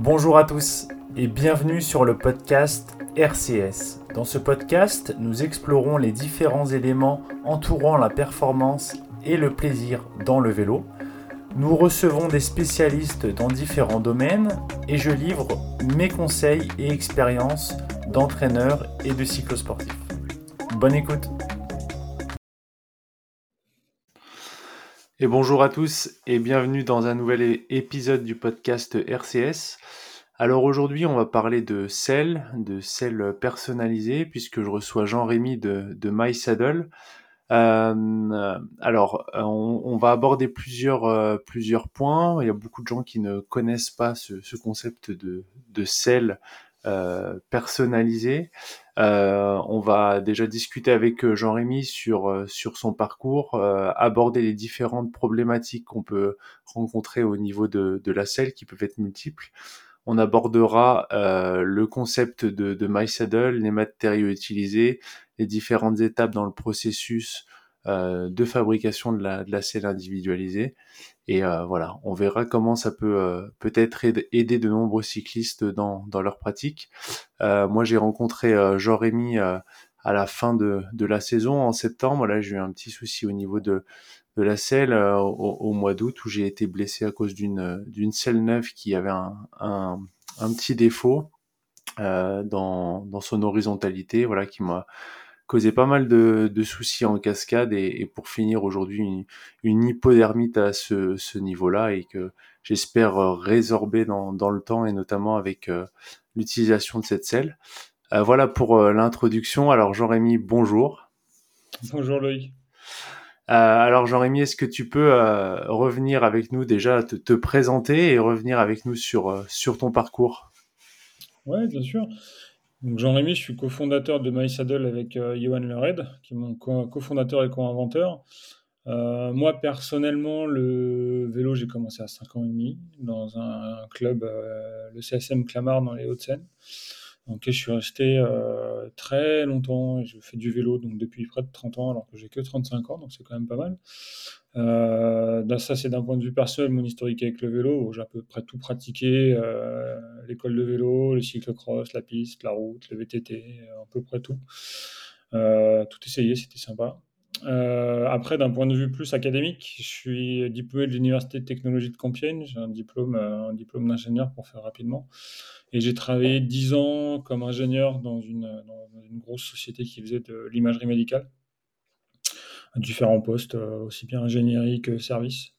Bonjour à tous et bienvenue sur le podcast RCS. Dans ce podcast, nous explorons les différents éléments entourant la performance et le plaisir dans le vélo. Nous recevons des spécialistes dans différents domaines et je livre mes conseils et expériences d'entraîneur et de cyclosportif. Bonne écoute Et bonjour à tous et bienvenue dans un nouvel épisode du podcast RCS. Alors aujourd'hui, on va parler de sel, de sel personnalisé, puisque je reçois Jean-Rémy de, de MySaddle. Euh, alors, on, va aborder plusieurs, euh, plusieurs points. Il y a beaucoup de gens qui ne connaissent pas ce, ce concept de, de sel euh, personnalisé. Euh, on va déjà discuter avec euh, Jean-Rémy sur, sur son parcours, aborder les différentes problématiques qu'on peut rencontrer au niveau de, de la selle qui peuvent être multiples. On abordera le concept de, de MySaddle, les matériaux utilisés, les différentes étapes dans le processus de fabrication de la, de la selle individualisée. Et euh, voilà, on verra comment ça peut euh, peut-être aider de nombreux cyclistes dans, dans leur pratique. Euh, moi, j'ai rencontré Jean-Rémy à la fin de, de, la saison, en septembre. Là, j'ai eu un petit souci au niveau de, de la selle au, mois d'août où j'ai été blessé à cause d'une d'une selle neuve qui avait un, un, un petit défaut dans, dans son horizontalité, voilà, qui m'a causé pas mal de, de soucis en cascade et, et pour finir aujourd'hui une, une, hypodermite à ce, ce niveau-là et que j'espère résorber dans, dans, le temps et notamment avec euh, l'utilisation de cette selle. Euh, voilà pour euh, l'introduction. Alors Jean-Rémy, bonjour. Bonjour Loïc. alors Jean-Rémy, est-ce que tu peux revenir avec nous déjà, te, te, présenter et revenir avec nous sur, sur ton parcours? Oui, bien sûr. Jean-Rémy, je suis cofondateur de MySaddle avec euh, Johan Lered, qui est mon cofondateur et co-inventeur. Euh, moi, personnellement, le vélo, j'ai commencé à 5 ans et demi dans un, club, euh, le CSM Clamart dans les Hauts-de-Seine. Donc, je suis resté euh, très longtemps je fais du vélo donc depuis près de 30 ans alors que j'ai que 35 ans, donc c'est quand même pas mal. Euh, ça, c'est d'un point de vue personnel, mon historique avec le vélo. J'ai à peu près tout pratiqué euh, l'école de vélo, le cyclocross, la piste, la route, le VTT, à peu près tout. Euh, tout essayé, c'était sympa. Euh, après, d'un point de vue plus académique, je suis diplômé de l'Université de technologie de Compiègne. J'ai un diplôme, un diplôme d'ingénieur pour faire rapidement. Et j'ai travaillé 10 ans comme ingénieur dans une grosse société qui faisait de l'imagerie médicale, à différents postes, euh, aussi bien ingénierie que service.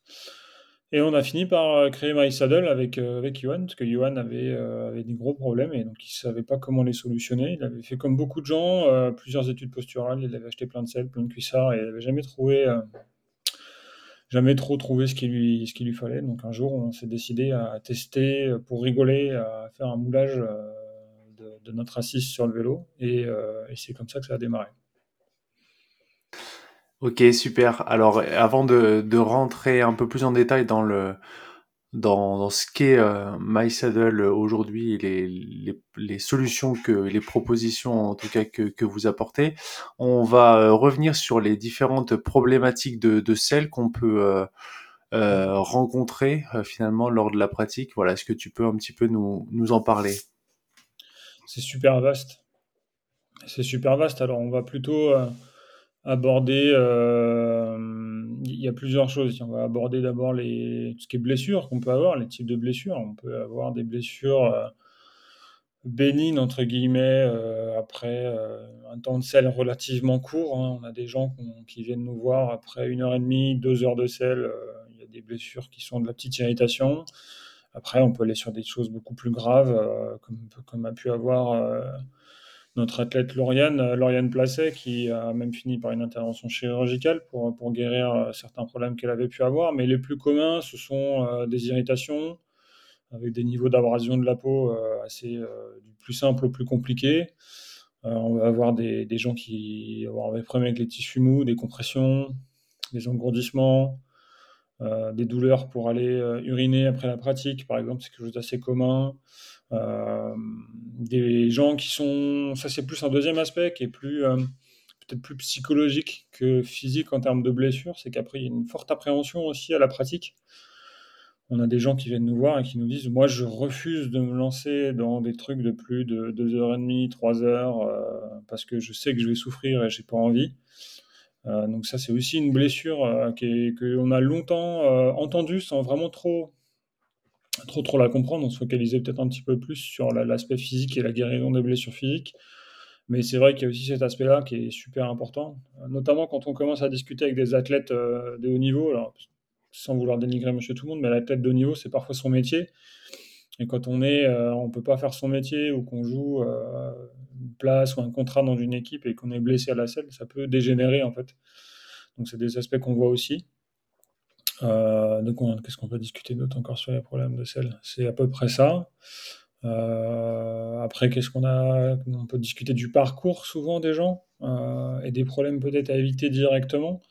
Et on a fini par euh, créer MySaddle avec, euh, avec Yohan, parce que Yohan avait, avait des gros problèmes et donc il ne savait pas comment les solutionner. Il avait fait comme beaucoup de gens, plusieurs études posturales, il avait acheté plein de sel, plein de cuissards et il n'avait jamais trouvé jamais trop trouvé ce qu'il lui, ce lui fallait. Donc un jour, on s'est décidé à tester pour rigoler, à faire un moulage de, notre assise sur le vélo. Et, c'est comme ça que ça a démarré. Ok, super. Alors, avant de, de, rentrer un peu plus en détail dans le, dans, ce qu'est euh, MySaddle aujourd'hui, les, les, les, solutions que, les propositions en tout cas que, que vous apportez. On va euh, revenir sur les différentes problématiques de, de celles qu'on peut euh, euh rencontrer finalement lors de la pratique. Voilà, est-ce que tu peux un petit peu nous, nous en parler? C'est super vaste. C'est super vaste. Alors, on va plutôt aborder. Euh, il y a plusieurs choses. On va aborder d'abord les, ce qui est blessures qu'on peut avoir, les types de blessures. On peut avoir des blessures euh, bénignes, entre guillemets, euh, après un temps de sel relativement court. Hein. On a des gens qui viennent nous voir après une heure et demie, deux heures de sel. il y a des blessures qui sont de la petite irritation. Après, on peut aller sur des choses beaucoup plus graves, comme, comme a pu avoir notre athlète Lauriane, euh, Lauriane Placet, qui a même fini par une intervention chirurgicale pour, pour guérir euh, certains problèmes qu'elle avait pu avoir. Mais les plus communs, ce sont euh, des irritations avec des niveaux d'abrasion de la peau assez du plus simple au plus compliqué. on va avoir des, des, gens qui vont des problèmes avec les tissus mous, des compressions, des engourdissements, des douleurs pour aller uriner après la pratique, par exemple, c'est quelque chose d'assez commun. Euh, des gens qui sont, ça c'est plus un deuxième aspect qui est plus euh, peut-être plus psychologique que physique en termes de blessures, c'est qu'après il y a une forte appréhension aussi à la pratique. on a des gens qui viennent nous voir et qui nous disent Moi, je refuse de me lancer dans des trucs de plus de 2h30, 3 heures, euh, parce que je sais que je vais souffrir et j'ai pas envie. Euh, donc, ça, c'est aussi une blessure euh, qu'on a longtemps entendue sans vraiment trop, trop, trop la comprendre. On se focalisait peut-être un petit peu plus sur l'aspect physique et la guérison des blessures physiques. Mais c'est vrai qu'il y a aussi cet aspect-là qui est super important, notamment quand on commence à discuter avec des athlètes de haut niveau. Alors, sans vouloir dénigrer monsieur tout le monde, mais la tête de niveau, c'est parfois son métier. Et quand on est, euh, on peut pas faire son métier ou qu'on joue euh, une place ou un contrat dans une équipe et qu'on est blessé à la selle, ça peut dégénérer en fait. Donc c'est des aspects qu'on voit aussi. Euh, donc qu'est-ce qu'on peut discuter d'autre encore sur les problèmes de selle C'est à peu près ça. après, qu'est-ce qu'on a? On peut discuter du parcours souvent des gens et des problèmes peut-être à éviter directement.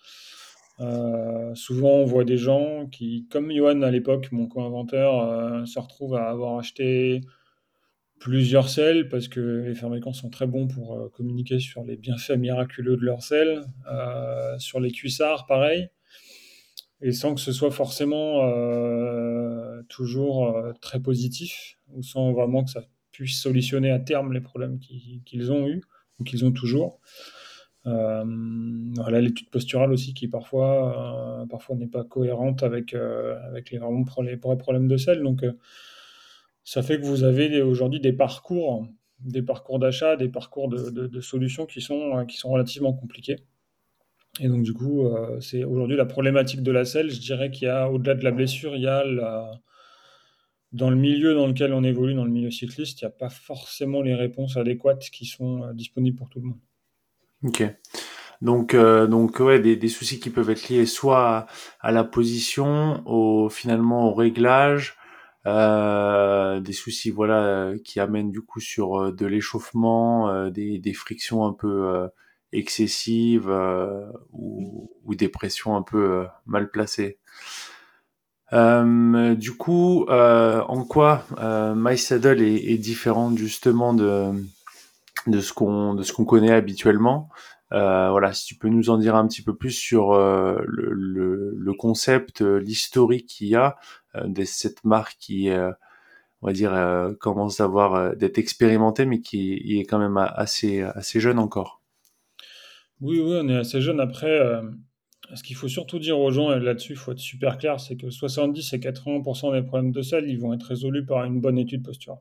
Euh, souvent, on voit des gens qui, comme Johan à l'époque, mon co-inventeur, euh, se retrouvent à avoir acheté plusieurs sels parce que les fabricants sont très bons pour euh, communiquer sur les bienfaits miraculeux de leurs sels. sur les cuissards, pareil. Et sans que ce soit forcément toujours très positif, ou sans vraiment que ça puisse solutionner à terme les problèmes qu'ils ont eus ou qu'ils ont toujours. Euh, voilà l'étude posturale aussi qui parfois, euh, parfois n'est pas cohérente avec, euh, les vrais problèmes de sel. Donc ça fait que vous avez aujourd'hui des parcours, des parcours d'achat, des parcours de, de, solutions qui sont, qui sont relativement compliqués. Et donc du coup, c'est aujourd'hui la problématique de la selle. Je dirais qu'il y a, au-delà de la blessure, il y a dans le milieu dans lequel on évolue, dans le milieu cycliste, il n'y a pas forcément les réponses adéquates qui sont disponibles pour tout le monde. Ok. Donc, euh, donc ouais, des, des, soucis qui peuvent être liés soit à, la position, au finalement au réglage, euh, des soucis voilà qui amènent du coup sur euh, de l'échauffement, euh, des, des, frictions un peu excessives ou, ou, des pressions un peu mal placées. du coup, en quoi My Saddle est, est différente justement de de ce qu'on de ce qu'on connaît habituellement? Euh, voilà, si tu peux nous en dire un petit peu plus sur euh, le, le, le, concept, euh, l'historique qu'il y a euh, de cette marque qui, on va dire, commence d'avoir d'être expérimentée, mais qui est quand même assez assez jeune encore. Oui, oui, on est assez jeune. Après, ce qu'il faut surtout dire aux gens, et là-dessus, il faut être super clair, c'est que 70 et 80% des problèmes de selle, ils vont être résolus par une bonne étude posturale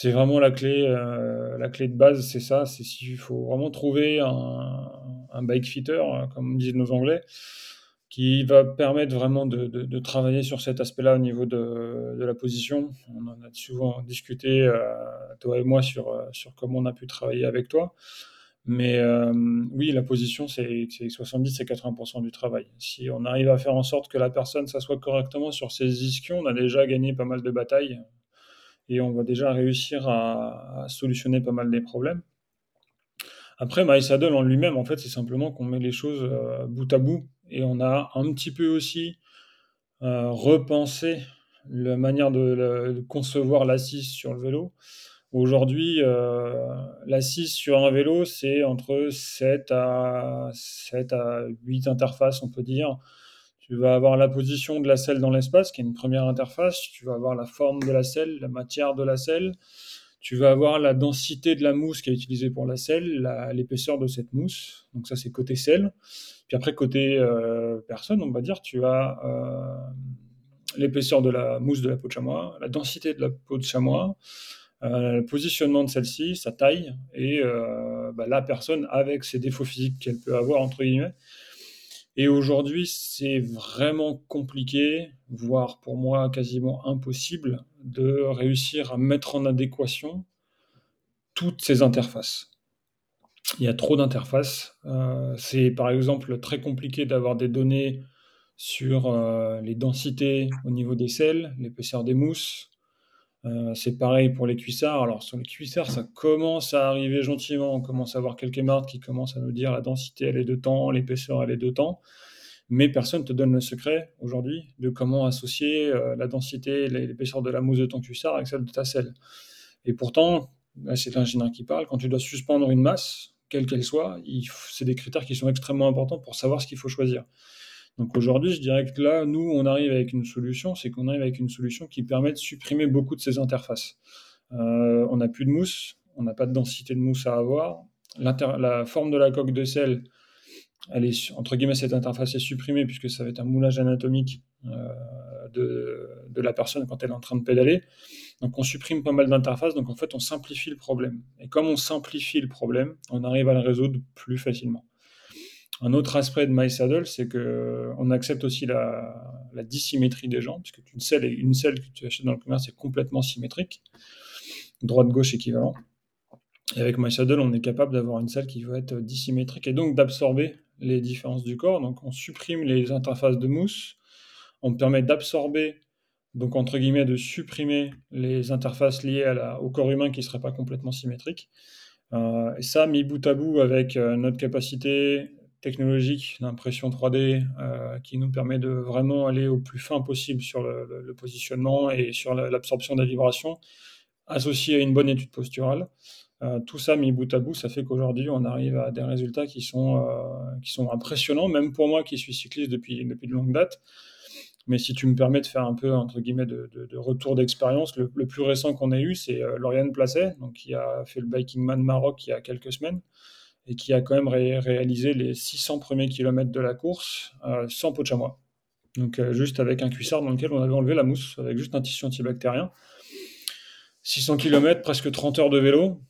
c'est vraiment la clé, euh, la clé de base, c'est ça. C'est s'il faut vraiment trouver un, bike fitter, hein, comme disent nos Anglais, qui va permettre vraiment de, travailler sur cet aspect-là au niveau de, la position. On en a souvent discuté, euh, toi et moi, euh, sur comment on a pu travailler avec toi. Mais oui, la position, c'est 70 et 80% du travail. Si on arrive à faire en sorte que la personne s'assoie correctement sur ses ischions, on a déjà gagné pas mal de batailles et on va déjà réussir à, solutionner pas mal des problèmes. Après, MySaddle en lui-même, en fait, c'est simplement qu'on met les choses euh, bout à bout et on a un petit peu aussi euh, repensé la manière de, concevoir l'assise sur le vélo. Aujourd'hui, euh, l'assise sur un vélo, c'est entre 7 à, 7 à 8 interfaces, on peut dire. Tu vas avoir la position de la selle dans l'espace, qui est une première interface. Tu vas avoir la forme de la selle, la matière de la selle. Tu vas avoir la densité de la mousse qui est utilisée pour la selle, l'épaisseur de cette mousse. Donc ça, c'est côté selle. Puis après, côté euh, personne, on va dire, tu as euh, l'épaisseur de la mousse de la peau de chamois, la densité de la peau de chamois, le positionnement de celle-ci, sa taille, et bah, la personne avec ses défauts physiques qu'elle peut avoir, entre guillemets, et aujourd'hui, c'est vraiment compliqué, voire pour moi quasiment impossible, de réussir à mettre en adéquation toutes ces interfaces. Il y a trop d'interfaces. Euh, c'est par exemple très compliqué d'avoir des données sur euh, les densités au niveau des sels, l'épaisseur des mousses, euh, c'est pareil pour les cuissards. Alors sur les cuissards, ça commence à arriver gentiment. On commence à avoir quelques marques qui commencent à nous dire la densité elle est de temps, l'épaisseur elle est de temps. Mais personne ne te donne le secret aujourd'hui de comment associer euh, la densité, l'épaisseur de la mousse de ton cuissard avec celle de ta selle. Et pourtant, c'est l'ingénieur qui parle, quand tu dois suspendre une masse, quelle qu'elle soit, c'est des critères qui sont extrêmement importants pour savoir ce qu'il faut choisir. Donc aujourd'hui, je dirais que là, nous, on arrive avec une solution, c'est qu'on arrive avec une solution qui permet de supprimer beaucoup de ces interfaces. Euh, on n'a plus de mousse, on n'a pas de densité de mousse à avoir. La forme de la coque de sel, entre guillemets, cette interface est supprimée puisque ça va être un moulage anatomique euh, de, la personne quand elle est en train de pédaler. Donc on supprime pas mal d'interfaces, donc en fait on simplifie le problème. Et comme on simplifie le problème, on arrive à le résoudre plus facilement. Un autre aspect de MySaddle, c'est que on accepte aussi la, dissymétrie des gens, puisque une selle, que tu achètes dans le commerce est complètement symétrique, droite-gauche équivalent. Et avec MySaddle, on est capable d'avoir une selle qui va être dissymétrique et donc d'absorber les différences du corps. Donc on supprime les interfaces de mousse, on permet d'absorber, donc entre guillemets de supprimer les interfaces liées au corps humain qui ne seraient pas complètement symétriques. Euh, et ça, mis bout à bout avec euh, notre capacité technologique d'impression 3D euh, qui nous permet de vraiment aller au plus fin possible sur le, positionnement et sur l'absorption des vibrations, associé à une bonne étude posturale. Euh, tout ça mis bout à bout, ça fait qu'aujourd'hui, on arrive à des résultats qui sont, euh, qui sont impressionnants, même pour moi qui suis cycliste depuis, depuis de longue date. Mais si tu me permets de faire un peu, entre guillemets, de, de, retour d'expérience, le, plus récent qu'on ait eu, c'est Lauriane Placet, donc, qui a fait le Biking Man Maroc il y a quelques semaines, et qui a quand même réalisé les 600 premiers kilomètres de la course sans pot de chamois. Donc juste avec un cuissard dans lequel on avait enlevé la mousse, avec juste un tissu antibactérien. 600 km, presque 30 heures de vélo,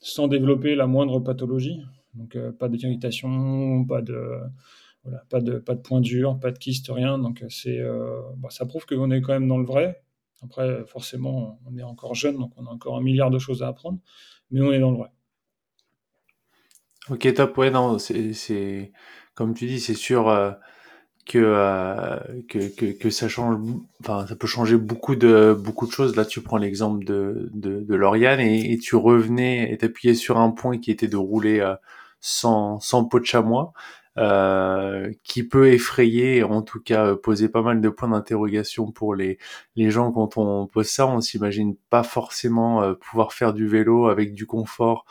sans développer la moindre pathologie. Donc euh, pas d'irritation, pas de voilà, pas de pas de point dur, pas de kyste, rien. Donc euh, bah, ça prouve qu'on est quand même dans le vrai. Après forcément on est encore jeune, donc on a encore un milliard de choses à apprendre, mais on est dans le vrai. Ok top, ouais non c'est comme tu dis c'est sûr. Euh, euh, que, que, que, ça change, enfin, ça peut changer beaucoup de, beaucoup de choses. Là, tu prends l'exemple de, de, de Lauriane et, tu revenais et t'appuyais sur un point qui était de rouler euh, sans, sans pot de chamois, euh, qui peut effrayer, en tout cas poser pas mal de points d'interrogation pour les, les gens quand on pose ça. On s'imagine pas forcément pouvoir faire du vélo avec du confort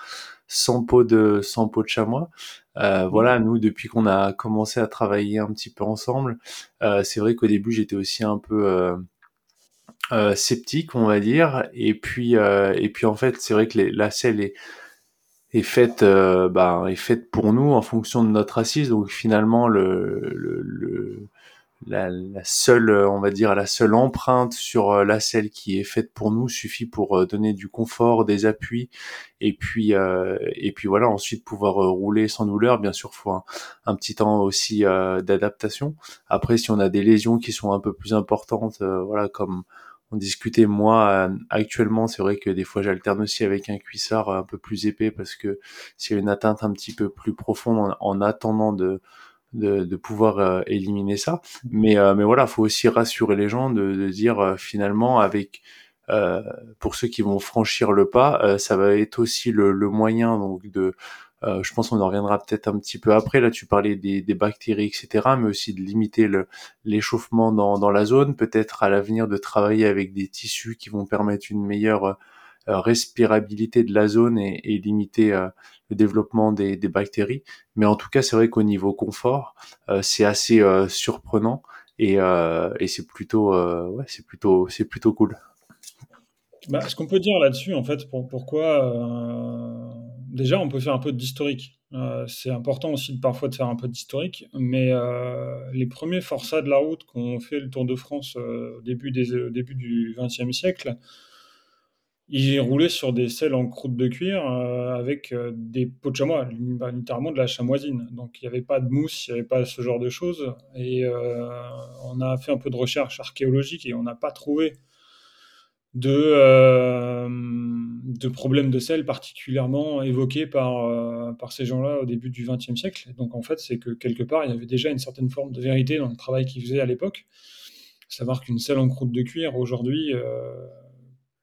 sans pot de, sans pot de chamois. Euh, voilà, nous, depuis qu'on a commencé à travailler un petit peu ensemble, euh, c'est vrai qu'au début, j'étais aussi un peu euh, euh sceptique, on va dire. Et puis, euh, et puis en fait, c'est vrai que les, la selle est, est faite, bah, est faite pour nous en fonction de notre assise. Donc finalement, le, le, le la, la, seule, euh, on va dire, la seule empreinte sur euh, la selle qui est faite pour nous suffit pour euh, donner du confort, des appuis, et puis et puis voilà, ensuite pouvoir rouler sans douleur. Bien sûr, faut un petit temps aussi d'adaptation. Après, si on a des lésions qui sont un peu plus importantes, voilà, comme on discutait moi actuellement, c'est vrai que des fois j'alterne aussi avec un cuissard un peu plus épais parce que c'est une atteinte un petit peu plus profonde en attendant de de, pouvoir euh, éliminer ça. Mais, euh, mais voilà, faut aussi rassurer les gens de, de dire euh, finalement avec pour ceux qui vont franchir le pas, ça va être aussi le, le moyen donc de je pense qu'on en reviendra peut-être un petit peu après. Là, tu parlais des, des bactéries, etc., mais aussi de limiter l'échauffement dans, dans la zone. Peut-être à l'avenir de travailler avec des tissus qui vont permettre une meilleure euh, respirabilité de la zone et, et limiter euh, le développement des, des, bactéries. Mais en tout cas, c'est vrai qu'au niveau confort, euh, c'est assez surprenant et, et c'est plutôt, ouais, c'est plutôt, c'est plutôt cool. Bah, ce qu'on peut dire là-dessus, en fait, pour, pourquoi déjà on peut faire un peu d'historique. Euh, c'est important aussi de, parfois de faire un peu d'historique, mais euh, les premiers forçats de la route qu'on fait le Tour de France au début, du XXe siècle, il roulait sur des selles en croûte de cuir euh, avec euh, des pots de chamois, bah, littéralement de la chamoisine. Donc il n'y avait pas de mousse, il n'y avait pas ce genre de choses. Et euh, on a fait un peu de recherche archéologique et on n'a pas trouvé de, de problèmes de sel particulièrement évoqués par, par ces gens-là au début du XXe siècle. Donc en fait, c'est que quelque part, il y avait déjà une certaine forme de vérité dans le travail qu'ils faisaient à l'époque. Savoir qu'une selle en croûte de cuir aujourd'hui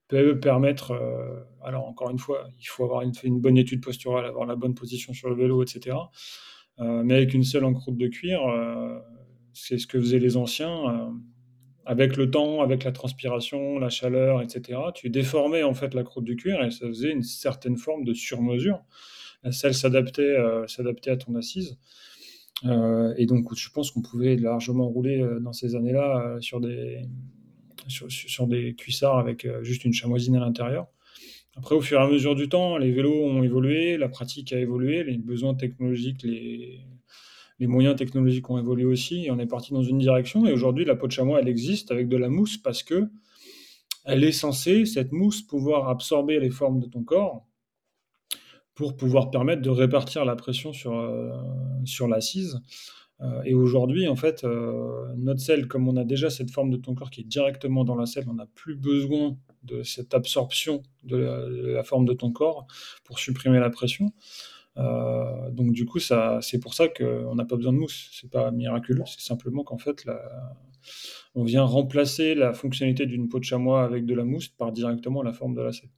peut permettre, euh, alors encore une fois, il faut avoir une, une, bonne étude posturale, avoir la bonne position sur le vélo, etc. Euh, mais avec une selle en croûte de cuir, euh, c'est ce que faisaient les anciens. Avec le temps, avec la transpiration, la chaleur, etc., tu déformais en fait la croûte de cuir et ça faisait une certaine forme de surmesure. La s'adaptait, s'adaptait à ton assise. et donc, je pense qu'on pouvait largement rouler dans ces années-là sur des, sur, sur, des cuissards avec juste une chamoisine à l'intérieur. Après, au fur et à mesure du temps, les vélos ont évolué, la pratique a évolué, les besoins technologiques, les, les moyens technologiques ont évolué aussi, et on est parti dans une direction. Et aujourd'hui, la peau de chamois, elle existe avec de la mousse parce que elle est censée, cette mousse, pouvoir absorber les formes de ton corps pour pouvoir permettre de répartir la pression sur, euh, sur l'assise. Euh, et aujourd'hui, en fait, euh, notre selle, comme on a déjà cette forme de ton corps qui est directement dans la selle, on n'a plus besoin de cette absorption de la, forme de ton corps pour supprimer la pression. Euh, donc du coup, c'est pour ça qu'on n'a pas besoin de mousse. C'est pas miraculeux, c'est simplement qu'en fait, on vient remplacer la fonctionnalité d'une peau de chamois avec de la mousse par directement la forme de la selle.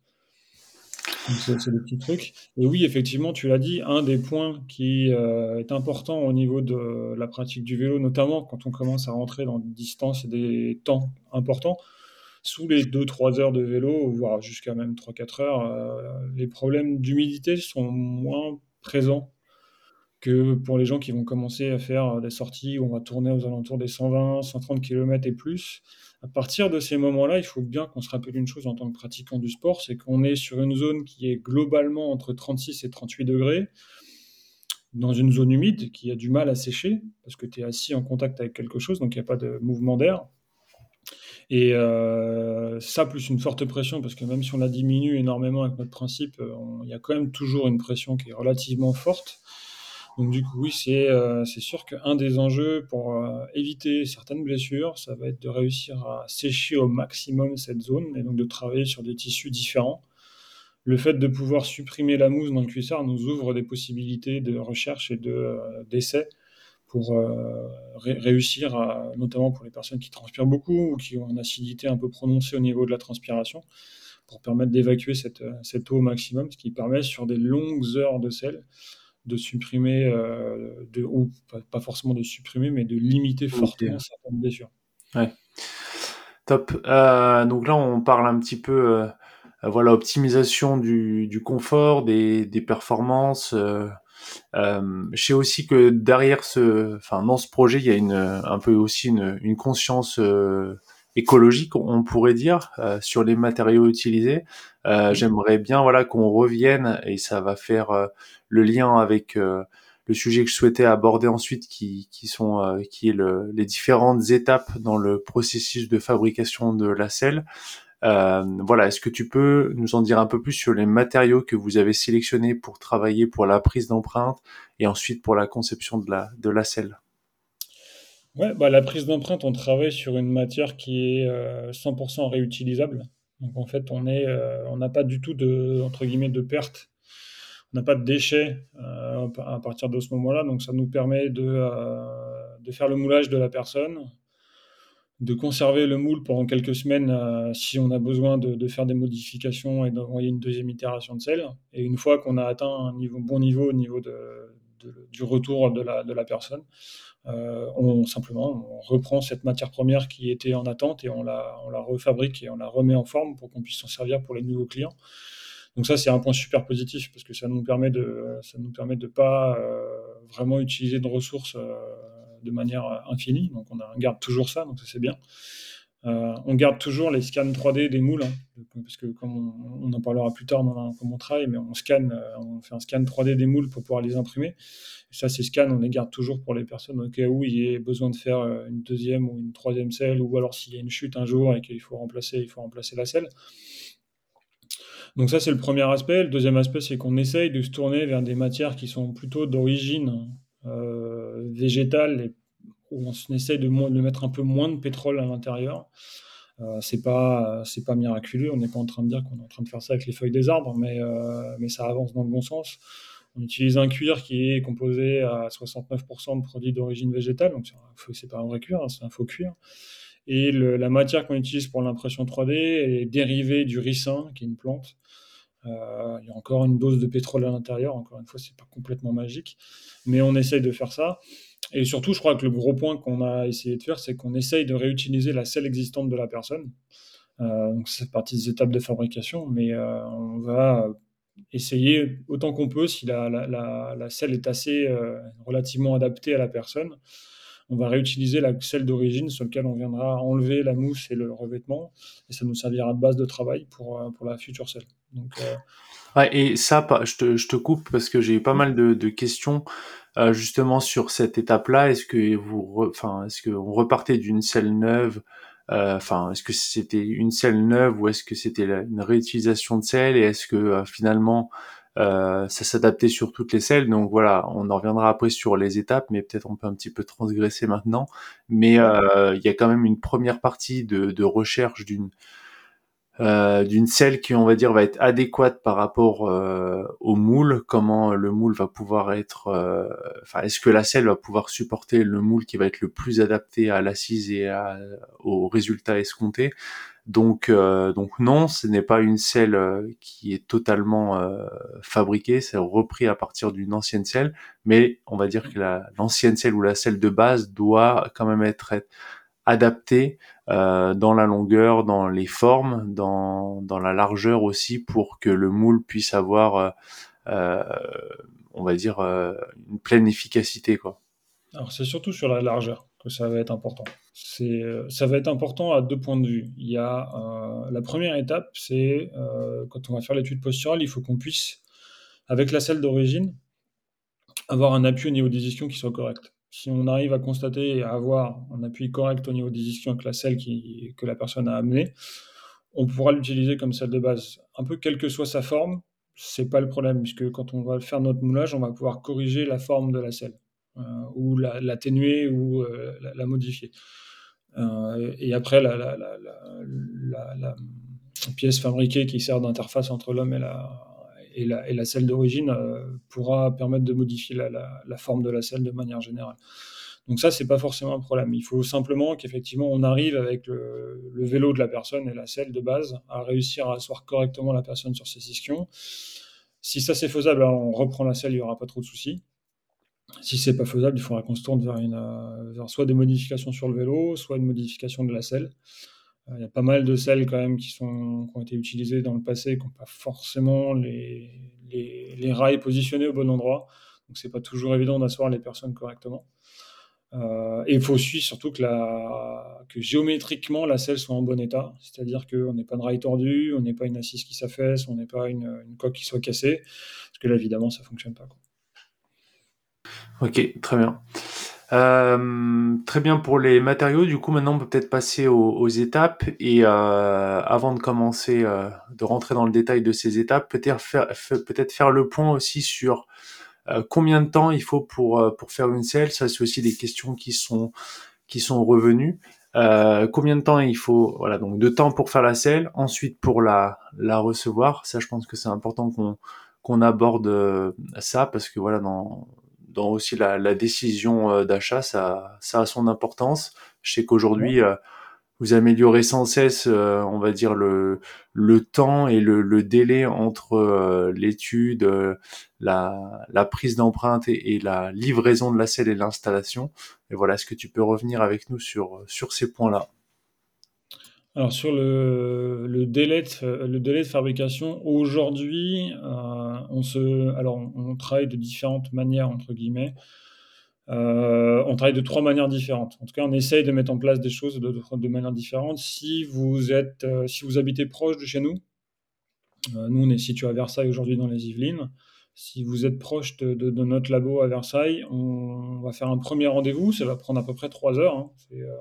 C'est, c'est des petits trucs. Et oui, effectivement, tu l'as dit, un des points qui euh, est important au niveau de la pratique du vélo, notamment quand on commence à rentrer dans des distances et des temps importants, sous les 2-3 heures de vélo, voire jusqu'à même 3-4 heures, euh, les problèmes d'humidité sont moins présents que pour les gens qui vont commencer à faire des sorties où on va tourner aux alentours des 120, 130 km et plus. À partir de ces moments-là, il faut bien qu'on se rappelle une chose en tant que pratiquant du sport, c'est qu'on est sur une zone qui est globalement entre 36 et 38 degrés, dans une zone humide qui a du mal à sécher, parce que tu es assis en contact avec quelque chose, donc il n'y a pas de mouvement d'air. Et euh, ça, plus une forte pression, parce que même si on la diminue énormément avec notre principe, euh, il y a quand même toujours une pression qui est relativement forte. Donc du coup, oui, c'est euh, sûr qu'un des enjeux pour éviter certaines blessures, ça va être de réussir à sécher au maximum cette zone et donc de travailler sur des tissus différents. Le fait de pouvoir supprimer la mousse dans le cuissard nous ouvre des possibilités de recherche et d'essai pour euh, réussir, à, notamment pour les personnes qui transpirent beaucoup ou qui ont une acidité un peu prononcée au niveau de la transpiration, pour permettre d'évacuer cette, cette, eau au maximum, ce qui permet sur des longues heures de sel de supprimer, euh, de, ou pas, forcément de supprimer, mais de limiter fortement certaines blessures. Ouais. Top. Euh, donc là, on parle un petit peu, voilà, optimisation du, du confort, des, des performances. Euh, je sais aussi que derrière ce, enfin dans ce projet, il y a une, un peu aussi une, une conscience euh, écologique, on pourrait dire, euh, sur les matériaux utilisés. Euh, J'aimerais bien, voilà, qu'on revienne et ça va faire euh, le lien avec le sujet que je souhaitais aborder ensuite, qui, qui sont, qui est le, les différentes étapes dans le processus de fabrication de la selle. Euh, voilà, est-ce que tu peux nous en dire un peu plus sur les matériaux que vous avez sélectionnés pour travailler pour la prise d'empreinte et ensuite pour la conception de la, de la selle? Ouais, bah, la prise d'empreinte, on travaille sur une matière qui est 100% euh, réutilisable. Donc en fait, euh, on n'a pas du tout de entre guillemets de perte. On n'a pas de déchets à partir de ce moment-là. Donc ça nous permet de, de faire le moulage de la personne, de conserver le moule pendant quelques semaines euh, si on a besoin de, faire des modifications et d'envoyer une deuxième itération de sel. Et une fois qu'on a atteint un bon niveau au niveau de, du retour de la, de la personne, euh, on simplement on reprend cette matière première qui était en attente et on la, on la refabrique et on la remet en forme pour qu'on puisse s'en servir pour les nouveaux clients. Donc ça c'est un point super positif parce que ça nous permet de ça pas euh, vraiment utiliser de ressources de manière euh, infinie. Donc on, garde toujours ça, donc c'est bien. Euh, on garde toujours les scans 3D des moules, hein, parce que comme on, en parlera plus tard dans mon travail, mais on scanne, euh, on fait un scan 3D des moules pour pouvoir les imprimer. Et ça, ces scans, on les garde toujours pour les personnes au cas où il y ait besoin de faire une deuxième ou une troisième selle, ou alors s'il y a une chute un jour et qu'il faut remplacer, il faut remplacer la selle. Donc ça, c'est le premier aspect. Le deuxième aspect, c'est qu'on essaye de se tourner vers des matières qui sont plutôt d'origine végétale où on essaie de, de, mettre un peu moins de pétrole à l'intérieur. Euh, c'est pas c'est pas miraculeux. On n'est pas en train de dire qu'on est en train de faire ça avec les feuilles des arbres, mais euh, mais ça avance dans le bon sens. On utilise un cuir qui est composé à 69% de produits d'origine végétale, donc c'est pas un vrai cuir, hein, c'est un faux cuir. Et la matière qu'on utilise pour l'impression 3D est dérivée du ricin, qui est une plante. Euh, il y a encore une dose de pétrole à l'intérieur. Encore une fois, c'est pas complètement magique, mais on essaye de faire ça. Et surtout, je crois que le gros point qu'on a essayé de faire, c'est qu'on essaye de réutiliser la selle existante de la personne. Euh, donc, c'est partie des étapes de fabrication, mais euh, on va essayer autant qu'on peut, si la, la, selle est assez relativement adaptée à la personne, on va réutiliser la selle d'origine sur laquelle on viendra enlever la mousse et le revêtement, et ça nous servira de base de travail pour, pour la future selle. Donc, et ça, je te, coupe parce que j'ai eu pas mal de, questions euh, justement sur cette étape-là. Est-ce que vous, enfin, est-ce que repartait d'une selle neuve euh, Enfin, est-ce que c'était une selle neuve ou est-ce que c'était une réutilisation de selle? Et est-ce que euh, ça s'adaptait sur toutes les selles Donc voilà, on en reviendra après sur les étapes, mais peut-être on peut un petit peu transgresser maintenant. Mais il y a quand même une première partie de, de recherche d'une euh, d'une selle qui on va dire va être adéquate par rapport euh, au moule. Comment le moule va pouvoir être euh, enfin est-ce que la selle va pouvoir supporter le moule qui va être le plus adapté à l'assise et à, au résultat escompté? Donc donc non ce n'est pas une selle qui est totalement fabriquée c'est repris à partir d'une ancienne selle mais on va dire que l'ancienne selle ou la selle de base doit quand même être adapté euh, dans la longueur, dans les formes, dans, dans la largeur aussi pour que le moule puisse avoir, euh, euh on va dire, euh, une pleine efficacité. Quoi. Alors c'est surtout sur la largeur que ça va être important. C'est, euh, ça va être important à deux points de vue. Il y a la première étape, c'est quand on va faire l'étude posturale, il faut qu'on puisse, avec la selle d'origine, avoir un appui au niveau des ischions qui soit correct si on arrive à constater et à avoir un appui correct au niveau des ischions avec la selle que la personne a amenée, on pourra l'utiliser comme selle de base. Un peu quelle que soit sa forme, c'est pas le problème, puisque quand on va faire notre moulage, on va pouvoir corriger la forme de la selle, euh, ou l'atténuer, ou euh, la, modifier. Euh, et après, la, pièce fabriquée qui sert d'interface entre l'homme et la, et la, selle d'origine euh, pourra permettre de modifier la, forme de la selle de manière générale. Donc ça, c'est pas forcément un problème. Il faut simplement qu'effectivement, on arrive avec le, vélo de la personne et la selle de base à réussir à asseoir correctement la personne sur ses ischions. Si ça c'est faisable, on reprend la selle, il n'y aura pas trop de soucis. Si c'est pas faisable, il faudra qu'on se tourne vers, une, euh, vers soit des modifications sur le vélo, soit une modification de la selle. Euh, il y a pas mal de selles quand même qui, sont, qui ont été utilisées dans le passé, qui n'ont pas forcément les, les, rails positionnés au bon endroit. Donc c'est pas toujours évident d'asseoir les personnes correctement. Euh, et il faut aussi surtout que, la, que géométriquement la selle soit en bon état, c'est-à-dire qu'on n'est pas de rail tordu, on n'est pas une assise qui s'affaisse, on n'est pas une, coque qui soit cassée, parce que là évidemment ça fonctionne pas. Ok, très bien. Euh, très bien pour les matériaux. Du coup, maintenant, on peut peut-être passer aux, étapes. Et euh, avant de commencer, euh, de rentrer dans le détail de ces étapes, peut-être faire, peut-être faire le point aussi sur combien de temps il faut pour pour faire une selle. Ça, c'est aussi des questions qui sont qui sont revenues. combien de temps il faut Voilà, donc de temps pour faire la selle, ensuite pour la la recevoir. Ça, je pense que c'est important qu'on qu'on aborde ça parce que voilà dans dans aussi la, décision euh, d'achat, ça, ça a son importance. Je sais qu'aujourd'hui, euh, vous améliorez sans cesse, euh, on va dire, le, le temps et le, délai entre l'étude, la, la, prise d'empreinte et, la livraison de la selle et l'installation. Et voilà, est-ce que tu peux revenir avec nous sur, sur ces points-là? Alors sur le, délai, de, fabrication, aujourd'hui, euh, on, se, alors on, travaille de différentes manières, entre guillemets. Euh, on travaille de trois manières différentes. En tout cas, on essaye de mettre en place des choses de, de, manière différente. Si vous, êtes, euh, si vous habitez proche de chez nous, nous on est situé à Versailles aujourd'hui dans les Yvelines, si vous êtes proche de, notre labo à Versailles, on, va faire un premier rendez-vous. Ça va prendre à peu près trois heures. Hein.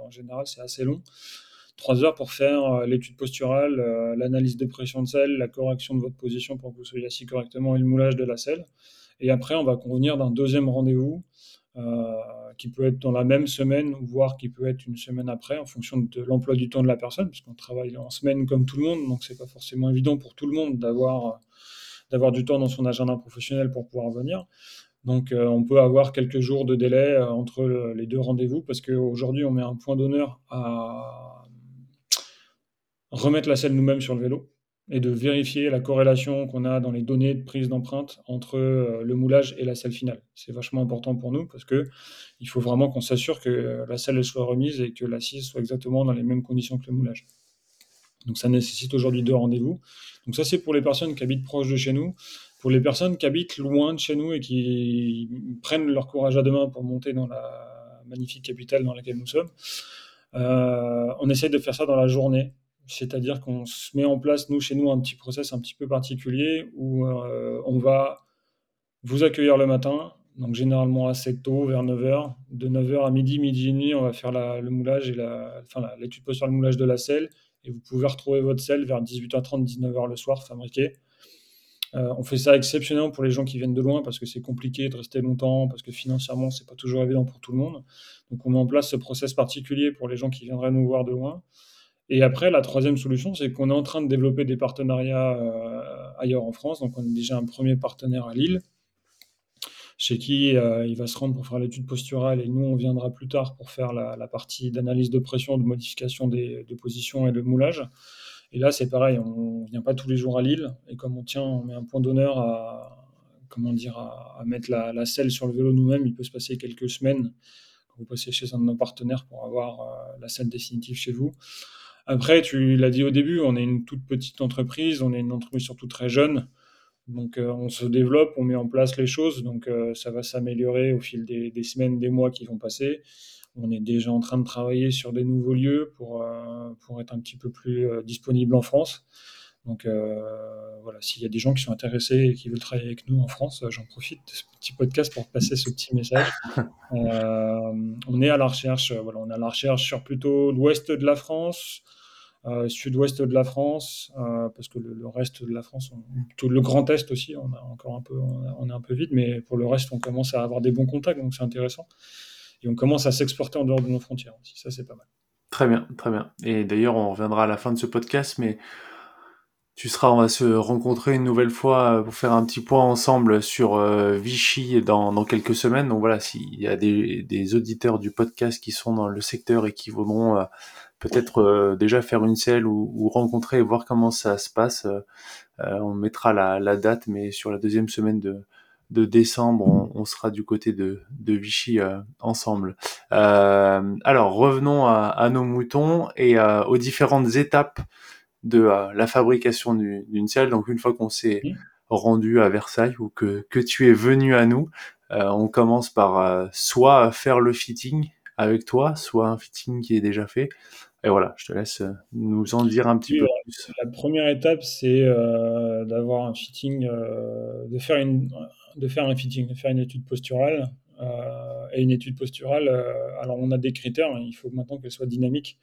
en général, c'est assez long trois heures pour faire euh, l'étude posturale, euh, l'analyse de pression de selle, la correction de votre position pour que vous soyez assis correctement et le moulage de la selle. Et après, on va convenir d'un deuxième rendez-vous euh, qui peut être dans la même semaine, voire qui peut être une semaine après, en fonction de l'emploi du temps de la personne, puisqu'on travaille en semaine comme tout le monde, donc c'est pas forcément évident pour tout le monde d'avoir d'avoir du temps dans son agenda professionnel pour pouvoir venir. Donc on peut avoir quelques jours de délai entre les deux rendez-vous, parce qu'aujourd'hui on met un point d'honneur à remettre la selle nous-mêmes sur le vélo et de vérifier la corrélation qu'on a dans les données de prise d'empreinte entre euh, le moulage et la selle finale. C'est vachement important pour nous parce que il faut vraiment qu'on s'assure que la selle soit remise et que l'assise soit exactement dans les mêmes conditions que le moulage. Donc ça nécessite aujourd'hui deux rendez-vous. Donc ça, c'est pour les personnes qui habitent proche de chez nous. Pour les personnes qui habitent loin de chez nous et qui prennent leur courage à deux mains pour monter dans la magnifique capitale dans laquelle nous sommes, euh, on essaie de faire ça dans la journée. C'est-à-dire qu'on se met en place, nous, chez nous, un petit process un petit peu particulier où euh, on va vous accueillir le matin, donc généralement assez tôt, vers 9h. De 9h à midi, midi et demi, on va faire le moulage et la, enfin, l'étude sur le moulage de la selle. Et vous pouvez retrouver votre selle vers 18h30, 19h le soir, fabriqué. Euh, on fait ça exceptionnellement pour les gens qui viennent de loin parce que c'est compliqué de rester longtemps, parce que financièrement, c'est pas toujours évident pour tout le monde. Donc, on met en place ce process particulier pour les gens qui viendraient nous voir de loin. Et après, la troisième solution, c'est qu'on est en train de développer des partenariats euh, ailleurs en France. Donc, on a déjà un premier partenaire à Lille, chez qui euh, il va se rendre pour faire l'étude posturale, et nous, on viendra plus tard pour faire la, partie d'analyse de pression, de modification des, de position et de moulage. Et là, c'est pareil, on ne vient pas tous les jours à Lille, et comme on tient, on met un point d'honneur à, comment dire, à, mettre la, la, selle sur le vélo nous-mêmes, il peut se passer quelques semaines quand vous passez chez un de nos partenaires pour avoir euh, la selle définitive chez vous. Après, tu l'as dit au début, on est une toute petite entreprise, on est une entreprise surtout très jeune. Donc euh, on se développe, on met en place les choses, donc euh, ça va s'améliorer au fil des, semaines, des mois qui vont passer. On est déjà en train de travailler sur des nouveaux lieux pour, euh, pour être un petit peu plus disponible en France. Donc voilà, s'il y a des gens qui sont intéressés et qui veulent travailler avec nous en France, j'en profite de ce petit podcast pour passer ce petit message. on est à la recherche, voilà, on est à la recherche sur plutôt l'ouest de la France, euh, sud-ouest de la France, euh, parce que le, reste de la France, tout le Grand Est aussi, on a encore un peu, on, est un peu vide, mais pour le reste, on commence à avoir des bons contacts, donc c'est intéressant. Et on commence à s'exporter en dehors de nos frontières aussi, ça c'est pas mal. Très bien, très bien. Et d'ailleurs, on reviendra à la fin de ce podcast, mais tu seras, on va se rencontrer une nouvelle fois pour faire un petit point ensemble sur Vichy dans, dans, quelques semaines. Donc voilà, s'il y a des, des, auditeurs du podcast qui sont dans le secteur et qui voudront peut-être euh, déjà faire une selle ou, rencontrer et voir comment ça se passe. Euh, euh, on mettra la, date, mais sur la deuxième semaine de, décembre, on, sera du côté de, Vichy ensemble. alors, revenons à, nos moutons et aux différentes étapes de la fabrication d'une selle. Donc, une fois qu'on s'est rendu à Versailles ou que, que tu es venu à nous, on commence par soit faire le fitting avec toi, soit un fitting qui est déjà fait, et voilà, je te laisse euh, nous en dire un petit peu plus. La première étape, c'est euh, d'avoir un fitting, euh, de, faire une, de faire un fitting, de faire une étude posturale. et une étude posturale, alors on a des critères, hein, il faut maintenant qu'elle soit dynamique.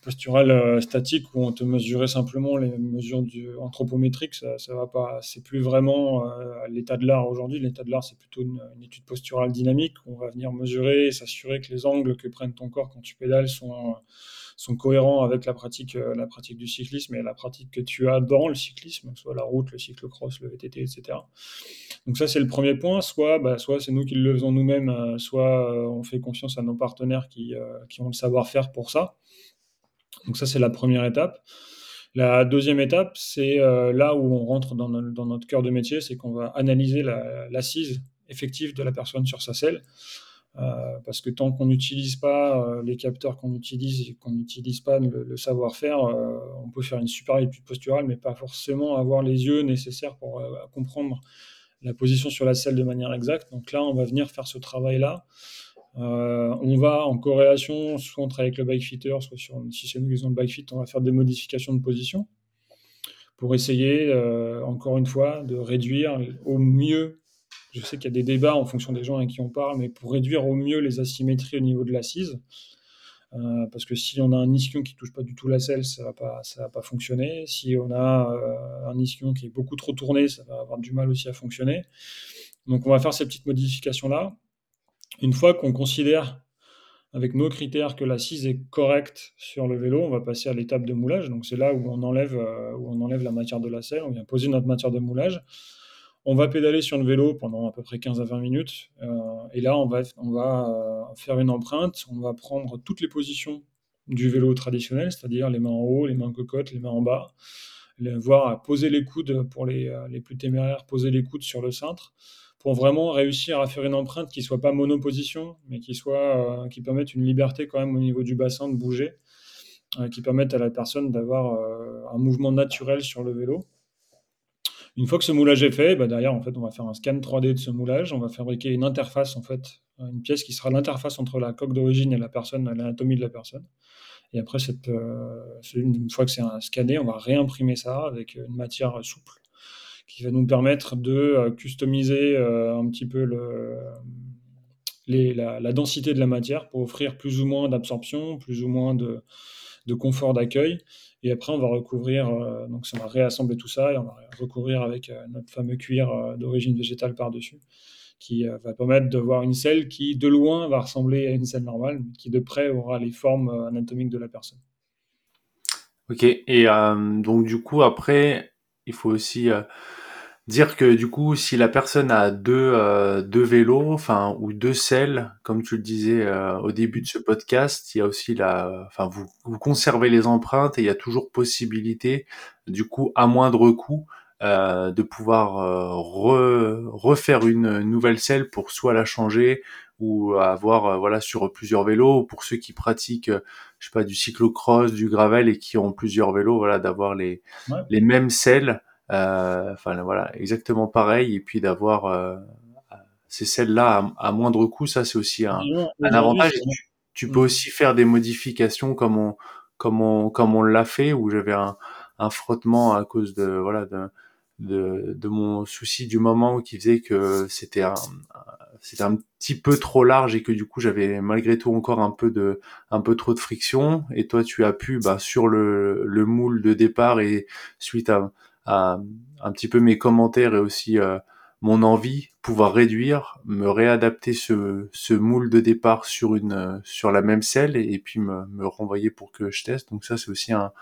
Posturale statique où on te mesurait simplement les mesures du anthropométriques, ça, ça va pas. C'est plus vraiment l'état de l'art aujourd'hui. L'état de l'art, c'est plutôt une, étude posturale dynamique. Où on va venir mesurer et s'assurer que les angles que prennent ton corps quand tu pédales sont sont cohérents avec la pratique, euh, la pratique du cyclisme et la pratique que tu as dans le cyclisme, soit la route, le cyclocross, le VTT, etc. Donc ça, c'est le premier point. Soit, bah, soit c'est nous qui le faisons nous-mêmes, euh, soit euh, on fait confiance à nos partenaires qui, qui ont le savoir-faire pour ça. Donc ça, c'est la première étape. La deuxième étape, c'est là où on rentre dans, notre cœur de métier, c'est qu'on va analyser l'assise effective de la personne sur sa selle. Euh, parce que tant qu'on n'utilise pas euh, les capteurs qu'on utilise et qu'on n'utilise pas le, savoir-faire, euh, on peut faire une super étude posturale, mais pas forcément avoir les yeux nécessaires pour comprendre la position sur la selle de manière exacte. Donc là, on va venir faire ce travail-là. On va en corrélation, soit avec le bike fitter, soit sur, si c'est nous qui le bike fit, on va faire des modifications de position pour essayer, encore une fois, de réduire au mieux je sais qu'il y a des débats en fonction des gens avec qui on parle, mais pour réduire au mieux les asymétries au niveau de l'assise. Euh, parce que si on a un ischion qui touche pas du tout la selle, ça va pas, va pas fonctionner. Si on a euh, un ischion qui est beaucoup trop tourné, ça va avoir du mal aussi à fonctionner. Donc on va faire ces petites modifications là. Une fois qu'on considère avec nos critères que l'assise est correcte sur le vélo, on va passer à l'étape de moulage. Donc c'est là où on enlève, euh, où on enlève la matière de la on vient poser notre matière de moulage. On va pédaler sur le vélo pendant à peu près 15 à 20 minutes. Euh, et là, on va, euh, faire une empreinte. On va prendre toutes les positions du vélo traditionnel, c'est-à-dire les mains en haut, les mains en cocotte, les mains en bas. voir poser les coudes pour les, plus téméraires, poser les coudes sur le cintre pour vraiment réussir à faire une empreinte qui soit pas monoposition, mais qui soit qui permette une liberté quand même au niveau du bassin de bouger. qui permettent à la personne d'avoir un mouvement naturel sur le vélo. Une fois que ce moulage est fait, bah derrière, on va faire un scan 3D de ce moulage. On va fabriquer une interface, en fait, une pièce qui sera l'interface entre la coque d'origine et l'anatomie de la personne. Et après, une fois que c'est scanné, on va réimprimer ça avec une matière souple qui va nous permettre de customiser un petit peu la, densité de la matière pour offrir plus ou moins d'absorption, plus ou moins de, confort d'accueil. Et après, on va recouvrir, euh, donc on va réassembler tout ça et on va recouvrir avec euh, notre fameux cuir euh, d'origine végétale par-dessus, qui va permettre de voir une selle qui, de loin, va ressembler à une selle normale, qui de près aura les formes anatomiques de la personne. Ok, et donc du coup, après, il faut aussi dire que du coup, si la personne a deux, euh, deux vélos, enfin ou deux selles, comme tu le disais euh, au début de ce podcast, il y a aussi la, enfin vous, vous conservez les empreintes et il y a toujours possibilité, du coup à moindre coût, euh, de pouvoir euh, refaire une nouvelle selle pour soit la changer ou avoir voilà sur plusieurs vélos. Pour ceux qui pratiquent, je sais pas du cyclocross, du gravel et qui ont plusieurs vélos, voilà d'avoir les les mêmes selles enfin voilà, exactement pareil. Et puis d'avoir euh, ces celles-là à, moindre coût, ça c'est aussi un, un avantage. Tu, peux mm. aussi faire des modifications comme on comme on comme on l'a fait où j'avais un, un frottement à cause de voilà de, de, de mon souci du moment qui faisait que c'était un, c'était un petit peu trop large et que du coup j'avais malgré tout encore un peu de un peu trop de friction et toi tu as pu bah, sur le, le moule de départ et suite à un petit peu mes commentaires et aussi euh, mon envie, pouvoir réduire, me réadapter ce, ce moule de départ sur une euh, sur la même selle et, puis me, me, renvoyer pour que je teste. Donc ça c'est aussi un,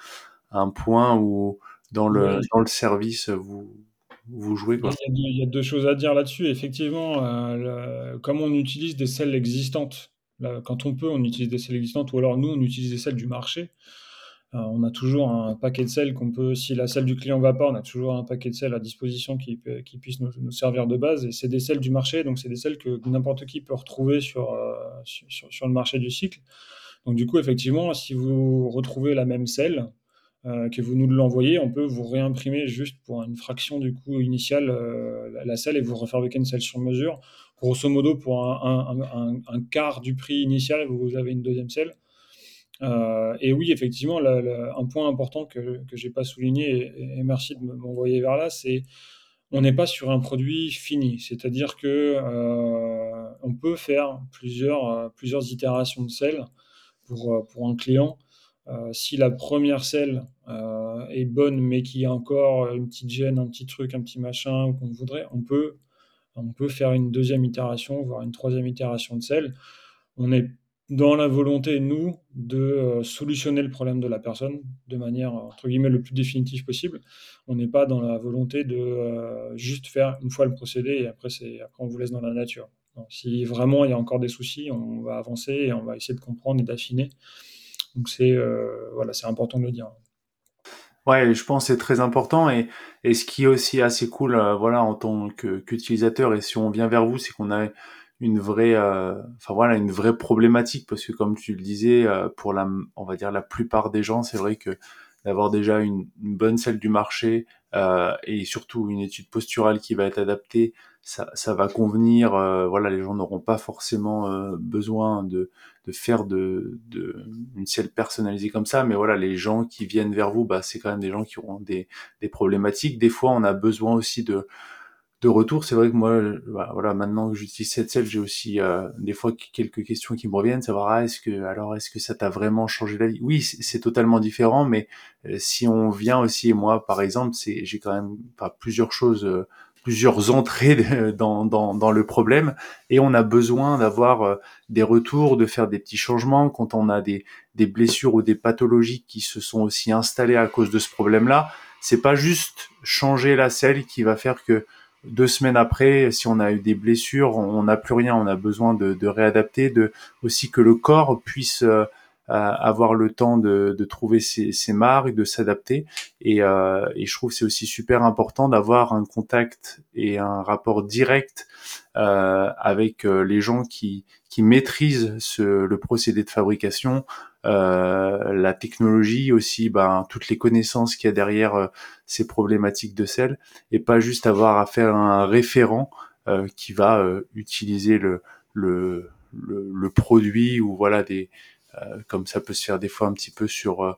un point où dans le dans le service vous vous jouez quoi. Il, y a deux, choses à dire là-dessus. Effectivement, euh, comme on utilise des selles existantes, quand on peut, on utilise des selles existantes, ou alors nous, on utilise des selles du marché. Euh, on a toujours un paquet de sel qu'on peut, si la selle du client va pas, on a toujours un paquet de sel à disposition qui, puisse nous, servir de base. Et c'est des sels du marché, donc c'est des sels que n'importe qui peut retrouver sur, euh, sur, le marché du cycle. Donc du coup, effectivement, si vous retrouvez la même selle, euh, que vous nous l'envoyez, on peut vous réimprimer juste pour une fraction du coût initial la, selle et vous refabriquer une selle sur mesure. Grosso modo, pour un, un quart du prix initial, vous avez une deuxième selle. Euh, et oui, effectivement, un point important que je n'ai pas souligné, et, merci de m'envoyer vers là, c'est on n'est pas sur un produit fini. C'est-à-dire que euh, on peut faire plusieurs, euh, plusieurs itérations de sel pour, pour un client. si la première selle est bonne, mais qu'il y a encore une petite gêne, un petit truc, un petit machin qu'on voudrait, on peut, on peut faire une deuxième itération, voire une troisième itération de sel. On est dans la volonté, nous, de euh, solutionner le problème de la personne de manière, entre guillemets, le plus définitive possible. On n'est pas dans la volonté de euh, juste faire une fois le procédé et après, après on vous laisse dans la nature. si vraiment il y a encore des soucis, on va avancer et on va essayer de comprendre et d'affiner. Donc c'est euh, voilà, important de le dire. Ouais, je pense que c'est très important et, et ce qui est aussi assez cool, voilà, en tant qu'utilisateur et si on vient vers vous, c'est qu'on a une vraie euh, enfin voilà une vraie problématique parce que comme tu le disais euh, pour la on va dire la plupart des gens c'est vrai que d'avoir déjà une, bonne selle du marché euh, et surtout une étude posturale qui va être adaptée ça, ça va convenir voilà les gens n'auront pas forcément besoin de, de faire de, de une selle personnalisée comme ça mais voilà les gens qui viennent vers vous bah c'est quand même des gens qui auront des, des problématiques. Des fois on a besoin aussi de de retour, c'est vrai que moi, bah, voilà, maintenant que j'utilise cette selle, j'ai aussi euh, des fois quelques questions qui me reviennent, savoir ah, est-ce que alors est-ce que ça t'a vraiment changé la vie? Oui, c'est totalement différent, mais euh, si on vient aussi, moi par exemple, c'est j'ai quand même pas plusieurs choses, euh, plusieurs entrées dans, dans, dans le problème, et on a besoin d'avoir des retours, de faire des petits changements quand on a des des blessures ou des pathologies qui se sont aussi installées à cause de ce problème-là. C'est pas juste changer la selle qui va faire que deux semaines après, si on a eu des blessures, on n'a plus rien, on a besoin de, de, réadapter, de aussi que le corps puisse euh, avoir le temps de, de trouver ses, ses, marques, de s'adapter. Et, euh, et, je trouve c'est aussi super important d'avoir un contact et un rapport direct euh, avec euh, les gens qui, qui maîtrisent ce, le procédé de fabrication, la technologie aussi, ben, toutes les connaissances qu'il y a derrière ces problématiques de sel, et pas juste avoir à faire un référent qui va utiliser le, le, le, produit ou voilà des comme ça peut se faire des fois un petit peu sur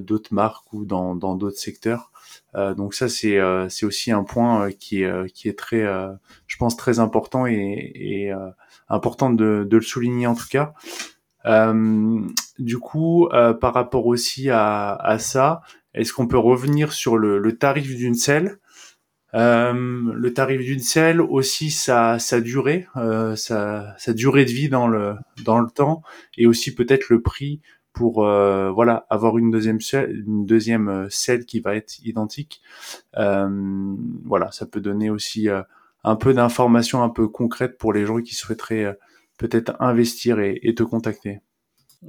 d'autres marques ou dans d'autres secteurs. Euh, donc ça c'est euh, c'est aussi un point euh, qui est qui est très je pense très important et, et important de, de le souligner en tout cas. Du coup, par rapport aussi à, à ça, est-ce qu'on peut revenir sur le, le tarif d'une selle? Euh, le tarif d'une selle aussi sa, sa durée, euh, sa, sa durée de vie dans le dans le temps et aussi peut-être le prix pour euh, voilà avoir une deuxième selle, une deuxième euh, selle qui va être identique. Euh, voilà, ça peut donner aussi un peu d'informations un peu concrètes pour les gens qui souhaiteraient peut-être investir et, te contacter.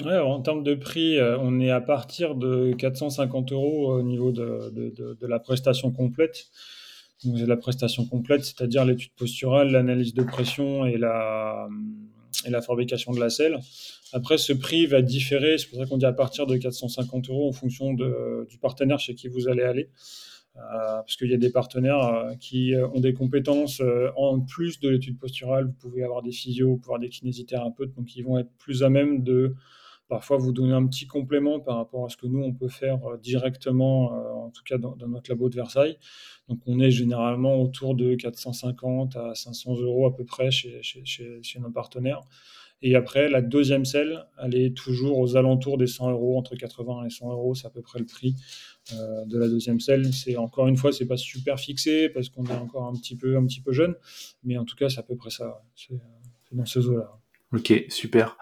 En termes de prix, on est à partir de 450 euros au niveau de, la prestation complète. Donc, la prestation complète, c'est-à-dire l'étude posturale, l'analyse de pression et la, fabrication de la selle. Après, ce prix va différer, c'est pour ça qu'on dit à partir de 450 euros en fonction du partenaire chez qui vous allez aller. Euh, parce qu'il y a des partenaires euh, qui euh, ont des compétences en plus de l'étude posturale. Vous pouvez avoir des physios, vous pouvez avoir des kinésithérapeutes, donc ils vont être plus à même de parfois vous donner un petit complément par rapport à ce que nous, on peut faire directement, en tout cas dans, notre labo de Versailles. Donc on est généralement autour de 450 à 500 euros à peu près chez, chez, chez, nos partenaires. Et après, la deuxième selle, elle est toujours aux alentours des 100 euros, entre 80 et 100 euros, c'est à peu près le prix euh, de la deuxième selle. C'est encore une fois, c'est pas super fixé parce qu'on est encore un petit peu, un petit peu jeune, mais en tout cas, c'est à peu près ça. C'est dans ce eaux-là. Ok, super.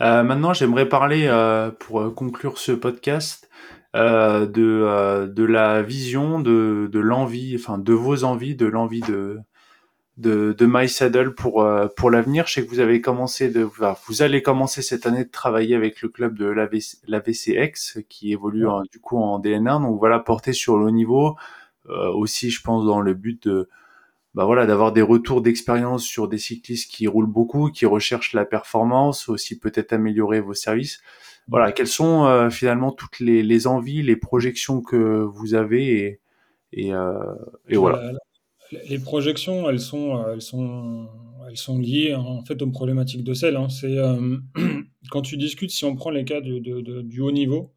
Euh, maintenant, j'aimerais parler, euh, pour conclure ce podcast, euh, de, euh, de la vision, de, de l'envie, enfin de vos envies, de l'envie de, de, de My Saddle pour, euh, pour l'avenir. Je sais que vous avez commencé de, vous allez commencer cette année de travailler avec le club de l'AVCX qui évolue du coup en DN1. Donc voilà, porter sur le haut niveau. aussi, je pense, dans le but de, bah voilà, d'avoir des retours d'expérience sur des cyclistes qui roulent beaucoup, qui recherchent la performance, aussi peut-être améliorer vos services voilà, quelles sont euh, finalement toutes les, envies, les projections que vous avez et, et, euh, voilà. Les projections, elles sont, euh, liées en fait aux problématiques de sel. Hein. C'est quand tu discutes, si on prend les cas du haut niveau,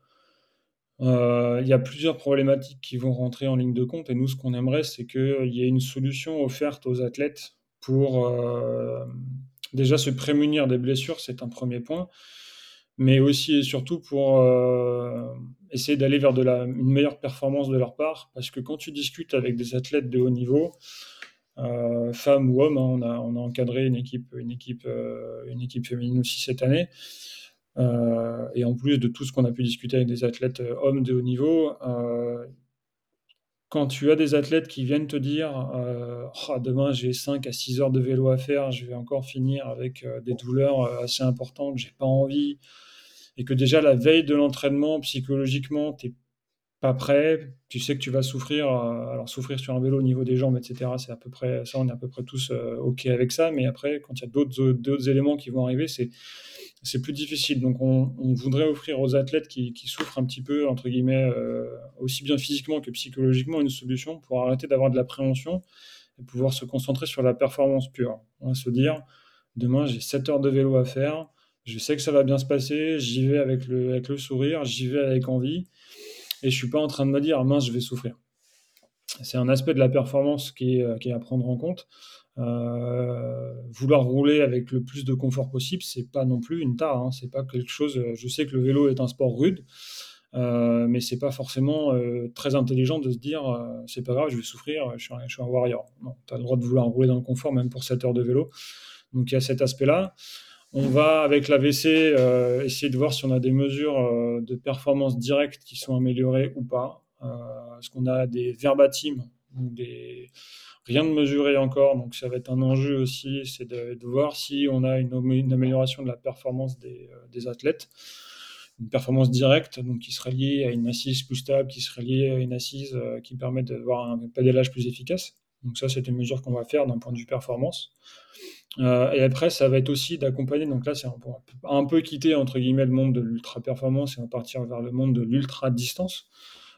il y a plusieurs problématiques qui vont rentrer en ligne de compte. Et nous, ce qu'on aimerait, c'est qu'il y ait une solution offerte aux athlètes pour déjà se prémunir des blessures, c'est un premier point mais aussi et surtout pour euh, essayer d'aller vers de la, une meilleure performance de leur part. Parce que quand tu discutes avec des athlètes de haut niveau, euh, femmes ou hommes, hein, on, a, on a encadré une équipe, une équipe, euh, une équipe féminine aussi cette année. et en plus de tout ce qu'on a pu discuter avec des athlètes hommes de haut niveau, quand tu as des athlètes qui viennent te dire oh, demain j'ai 5 à 6 heures de vélo à faire, je vais encore finir avec des douleurs assez importantes, j'ai pas envie, et que déjà la veille de l'entraînement, psychologiquement, tu n'es pas prêt, tu sais que tu vas souffrir, euh, alors souffrir sur un vélo au niveau des jambes, etc., c'est à peu près, ça on est à peu près tous euh, OK avec ça, mais après, quand il y a d'autres éléments qui vont arriver, c'est c'est plus difficile. Donc, on, voudrait offrir aux athlètes qui, souffrent un petit peu, entre guillemets, euh, aussi bien physiquement que psychologiquement, une solution pour arrêter d'avoir de l'appréhension et pouvoir se concentrer sur la performance pure. On va se dire, demain, j'ai 7 heures de vélo à faire, je sais que ça va bien se passer, j'y vais avec le, sourire, j'y vais avec envie, et je suis pas en train de me dire, mince, je vais souffrir. C'est un aspect de la performance qui euh, qui est à prendre en compte. Euh, vouloir rouler avec le plus de confort possible, c'est pas non plus une tare. Hein. C'est pas quelque chose. Euh, je sais que le vélo est un sport rude, euh, mais c'est pas forcément très intelligent de se dire c'est pas grave, je vais souffrir, je suis un, warrior. tu as le droit de vouloir rouler dans le confort, même pour 7 heures de vélo. Donc il y a cet aspect-là. On va, avec l'AVC, euh, essayer de voir si on a des mesures euh, de performance directe qui sont améliorées ou pas. Euh, Est-ce qu'on a des verbatim, des... rien de mesuré encore, donc ça va être un enjeu aussi, c'est de, voir si on a une, amélioration de la performance des, athlètes une performance directe, donc qui serait liée à une assise plus stable, qui serait liée à une assise qui permet d'avoir un pédalage plus efficace. Donc ça, c'est une mesure qu'on va faire d'un point de vue performance. Euh, et après, ça va être aussi d'accompagner. Donc là, c'est un, un, peu quitter entre guillemets le monde de l'ultra performance et on partir vers le monde de l'ultra distance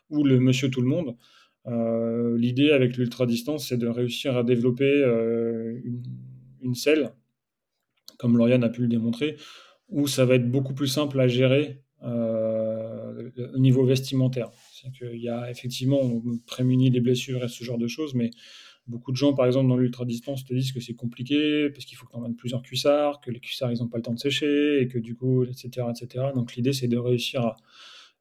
ou le monsieur tout le monde. Euh, l'idée avec l'ultra distance, c'est de réussir à développer euh, une, une, selle, comme Lauriane a pu le démontrer, où ça va être beaucoup plus simple à gérer euh, au niveau vestimentaire. C'est qu'il y a effectivement, on prémunit les blessures et ce genre de choses, mais beaucoup de gens, par exemple, dans l'ultra-distance, te disent que c'est compliqué parce qu'il faut que tu emmènes plusieurs cuissards, que les cuissards, ils n'ont pas le temps de sécher, et que du coup, etc. etc. Donc l'idée, c'est de réussir à,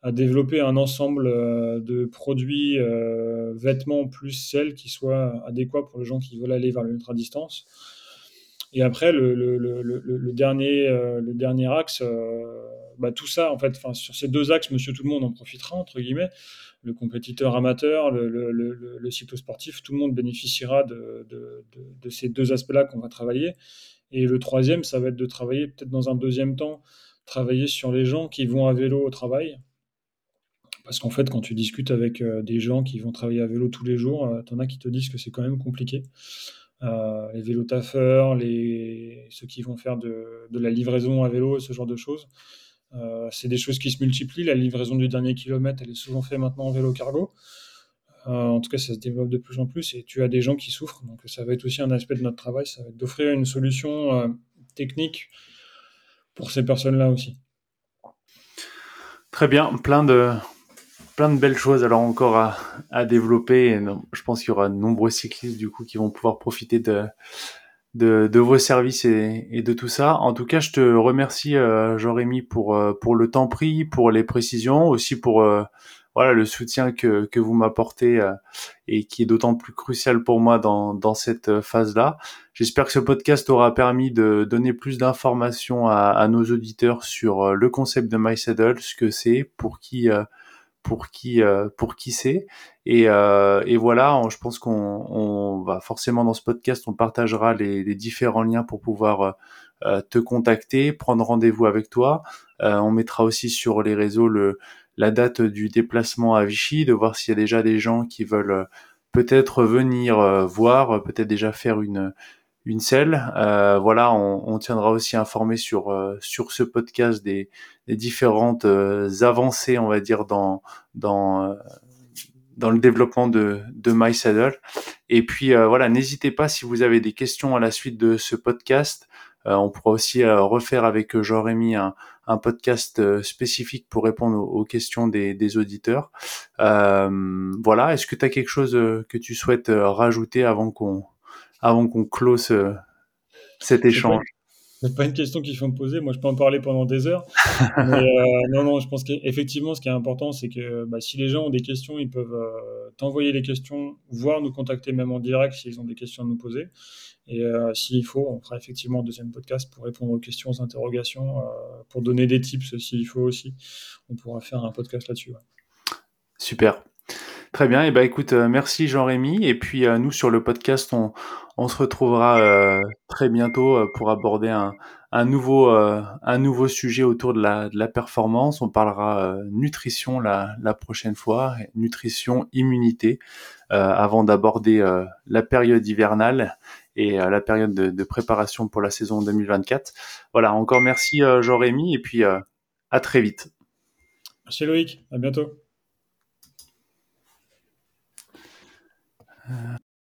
à, développer un ensemble euh, de produits, euh, vêtements plus celles qui soient adéquats pour les gens qui veulent aller vers l'ultra-distance. Et après, le, dernier, euh, le dernier axe, bah, tout ça, en fait, sur ces deux axes, monsieur tout le monde en profitera, entre guillemets. Le compétiteur amateur, le, cyclosportif, tout le monde bénéficiera de, ces deux aspects-là qu'on va travailler. Et le troisième, ça va être de travailler, peut-être dans un deuxième temps, travailler sur les gens qui vont à vélo au travail. Parce qu'en fait, quand tu discutes avec euh, des gens qui vont travailler à vélo tous les jours, tu en as qui te disent que c'est quand même compliqué. Euh, les vélos taffeurs, les... ceux qui vont faire de, la livraison à vélo, ce genre de choses. Euh, c'est des choses qui se multiplient. La livraison du dernier kilomètre, elle est souvent faite maintenant en vélo cargo. Euh, en tout cas, ça se développe de plus en plus et tu as des gens qui souffrent. Donc, ça va être aussi un aspect de notre travail, ça va être d'offrir une solution euh, technique pour ces personnes-là aussi. Très bien, plein de, plein de belles choses alors encore à, à développer. Je pense qu'il y aura de nombreux cyclistes du coup qui vont pouvoir profiter de, de, de vos services et, et, de tout ça. En tout cas, je te remercie euh, Jean-Rémy pour, euh, pour le temps pris, pour les précisions, aussi pour euh, voilà le soutien que, que vous m'apportez euh, et qui est d'autant plus crucial pour moi dans, dans cette phase-là. J'espère que ce podcast aura permis de donner plus d'informations à, à, nos auditeurs sur le concept de MySaddle, ce que c'est, pour qui pour qui euh, pour qui c'est. Et, euh, voilà je pense qu'on on va forcément dans ce podcast on partagera les, les différents liens pour pouvoir euh, te contacter prendre rendez-vous avec toi. On mettra aussi sur les réseaux le la date du déplacement à Vichy de voir s'il y a déjà des gens qui veulent peut-être venir voir peut-être déjà faire une une selle. Euh, voilà, on, on, tiendra aussi informé sur euh, sur ce podcast des, des différentes euh, avancées, on va dire dans dans euh, dans le développement de de MySaddle. Et puis voilà, n'hésitez pas si vous avez des questions à la suite de ce podcast. on pourra aussi refaire avec Jean-Rémy un, un podcast spécifique pour répondre aux, aux questions des, des auditeurs. voilà, est-ce que tu as quelque chose que tu souhaites rajouter avant qu'on avant qu'on close euh, cet échange C'est pas une question qu'il faut me poser. Moi, je peux en parler pendant des heures. mais, euh, non, non, je pense qu'effectivement, ce qui est important, c'est que bah, si les gens ont des questions, ils peuvent euh, t'envoyer les questions, voire nous contacter même en direct s'ils ont des questions à nous poser. Et euh, s'il faut, on fera effectivement un deuxième podcast pour répondre aux questions, aux interrogations, pour donner des tips s'il faut aussi. On pourra faire un podcast là-dessus. Ouais. Super. Très bien. Et eh ben, écoute, merci Jean-Rémy. Et puis, nous, sur le podcast, on, on se retrouvera euh, très bientôt euh, pour aborder un, un nouveau, euh, un nouveau sujet autour de la, performance. On parlera nutrition la, la prochaine fois, nutrition, immunité, avant d'aborder la période hivernale et la période de, de, préparation pour la saison 2024. Voilà, encore merci Jean-Rémy et puis à très vite. Merci Loïc, à bientôt.